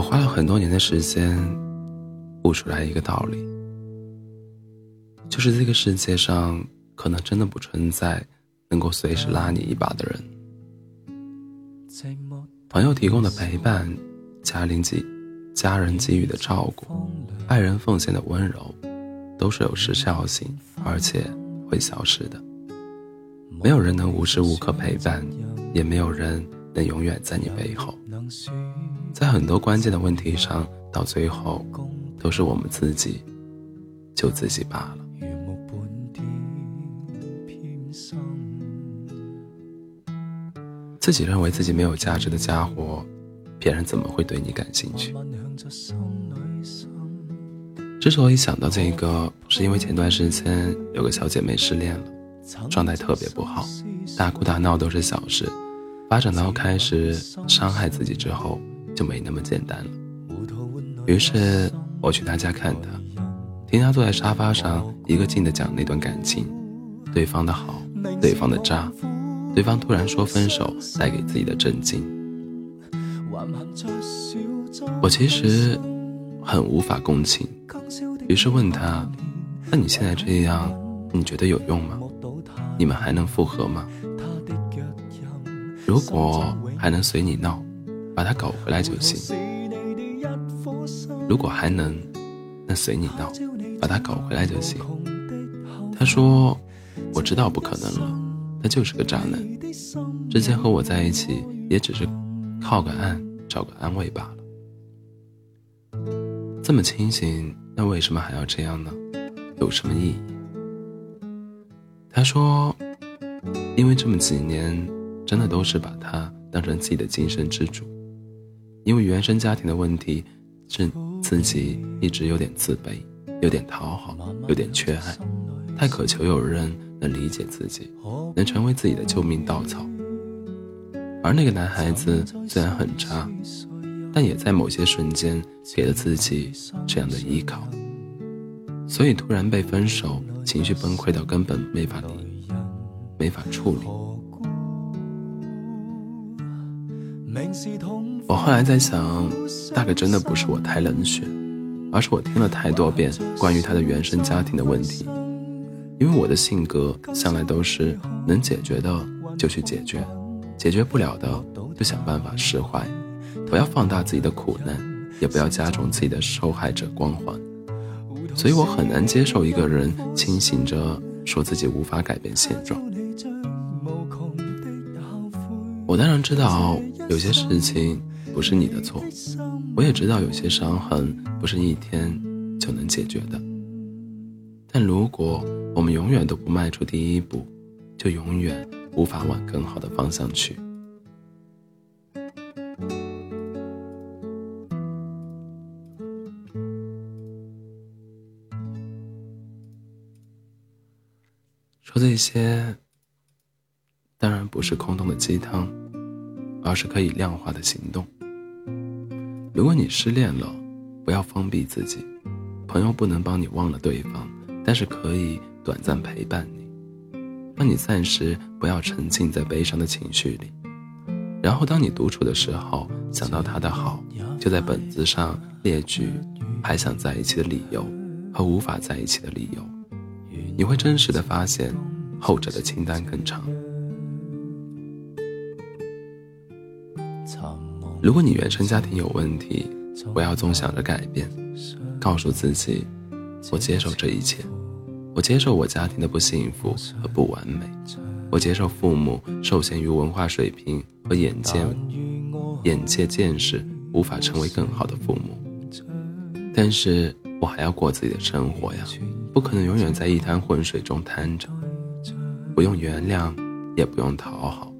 我花了很多年的时间悟出来一个道理，就是这个世界上可能真的不存在能够随时拉你一把的人。朋友提供的陪伴，家邻给家人给予的照顾，爱人奉献的温柔，都是有时效性，而且会消失的。没有人能无时无刻陪伴，也没有人能永远在你背后。在很多关键的问题上，到最后都是我们自己救自己罢了。自己认为自己没有价值的家伙，别人怎么会对你感兴趣？之所以想到这个，是因为前段时间有个小姐妹失恋了，状态特别不好，大哭大闹都是小事，发展到开始伤害自己之后。就没那么简单了。于是我去他家看他，听他坐在沙发上一个劲的讲那段感情，对方的好，对方的渣，对方突然说分手带给自己的震惊。我其实很无法共情，于是问他：“那你现在这样，你觉得有用吗？你们还能复合吗？如果还能随你闹？”把他搞回来就行。如果还能，那随你闹，把他搞回来就行。他说：“我知道不可能了，他就是个渣男。之前和我在一起，也只是靠个岸，找个安慰罢了。这么清醒，那为什么还要这样呢？有什么意义？”他说：“因为这么几年，真的都是把他当成自己的精神支柱。”因为原生家庭的问题，是自己一直有点自卑，有点讨好，有点缺爱，太渴求有人能理解自己，能成为自己的救命稻草。而那个男孩子虽然很差，但也在某些瞬间给了自己这样的依靠。所以突然被分手，情绪崩溃到根本没法理，没法处理。我后来在想，大概真的不是我太冷血，而是我听了太多遍关于他的原生家庭的问题。因为我的性格向来都是能解决的就去解决，解决不了的就想办法释怀，不要放大自己的苦难，也不要加重自己的受害者光环。所以我很难接受一个人清醒着说自己无法改变现状。我当然知道有些事情不是你的错，我也知道有些伤痕不是一天就能解决的。但如果我们永远都不迈出第一步，就永远无法往更好的方向去。说这些，当然不是空洞的鸡汤。而是可以量化的行动。如果你失恋了，不要封闭自己，朋友不能帮你忘了对方，但是可以短暂陪伴你，让你暂时不要沉浸在悲伤的情绪里。然后当你独处的时候，想到他的好，就在本子上列举还想在一起的理由和无法在一起的理由，你会真实的发现，后者的清单更长。如果你原生家庭有问题，不要总想着改变，告诉自己，我接受这一切，我接受我家庭的不幸福和不完美，我接受父母受限于文化水平和眼界、眼界见识，无法成为更好的父母。但是我还要过自己的生活呀，不可能永远在一滩浑水中瘫着。不用原谅，也不用讨好，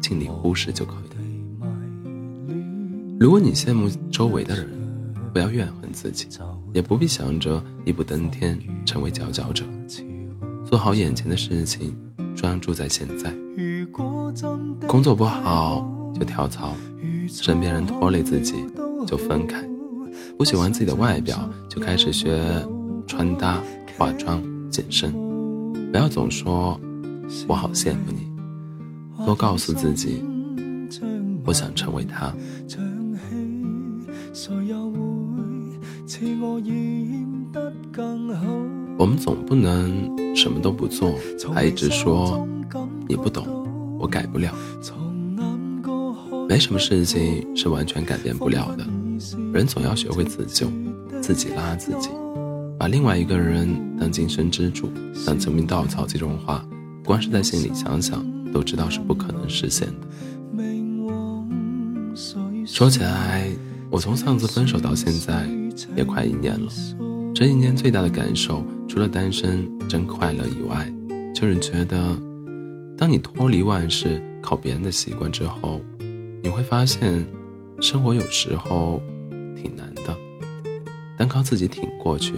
尽力忽视就可以。如果你羡慕周围的人，不要怨恨自己，也不必想着一步登天成为佼佼者。做好眼前的事情，专注在现在。工作不好就跳槽，身边人拖累自己就分开。不喜欢自己的外表，就开始学穿搭、化妆、健身。不要总说“我好羡慕你”，多告诉自己“我想成为他”。我们总不能什么都不做，还一直说你不懂，我改不了。没什么事情是完全改变不了的，人总要学会自救，自己拉自己。把另外一个人当精神支柱、当救命稻草这种话，光是在心里想想都知道是不可能实现的。说起来，我从上次分手到现在也快一年了。这一年最大的感受，除了单身真快乐以外，就是觉得，当你脱离万事、靠别人的习惯之后，你会发现，生活有时候挺难的，单靠自己挺过去。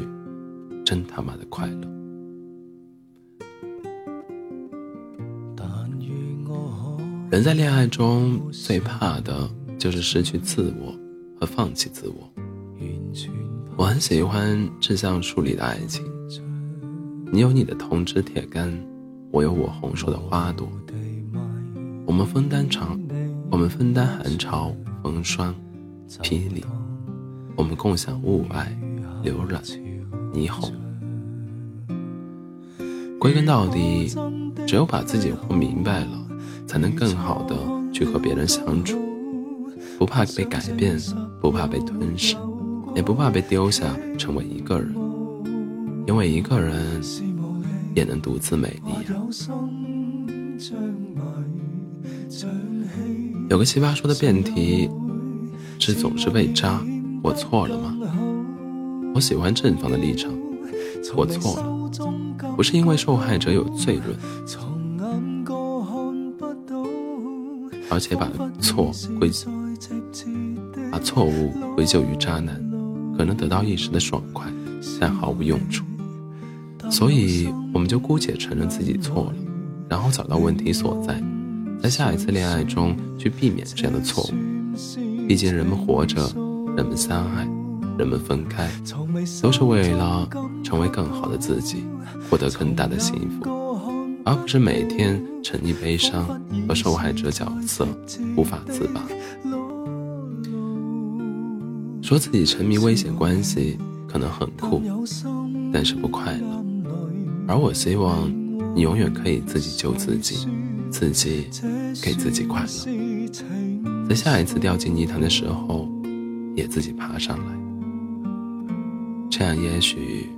真他妈的快乐！人在恋爱中最怕的就是失去自我和放弃自我。我很喜欢志向树里的爱情，你有你的铜枝铁干，我有我红硕的花朵。我们分担长，我们分担寒潮、风霜、霹雳，我们共享雾霭、流冉。霓虹。归根到底，只有把自己活明白了，才能更好的去和别人相处，不怕被改变，不怕被吞噬，也不怕被丢下成为一个人，因为一个人也能独自美丽呀。有个奇葩说的辩题是总是被扎，我错了吗？我喜欢正方的立场，我错了，不是因为受害者有罪论，而且把错归把错误归咎于渣男，可能得到一时的爽快，但毫无用处。所以，我们就姑且承认自己错了，然后找到问题所在，在下一次恋爱中去避免这样的错误。毕竟，人们活着，人们相爱。人们分开，都是为了成为更好的自己，获得更大的幸福，而不是每天沉溺悲伤和受害者角色无法自拔。说自己沉迷危险关系可能很酷，但是不快乐。而我希望你永远可以自己救自己，自己给自己快乐，在下一次掉进泥潭的时候，也自己爬上来。这样也许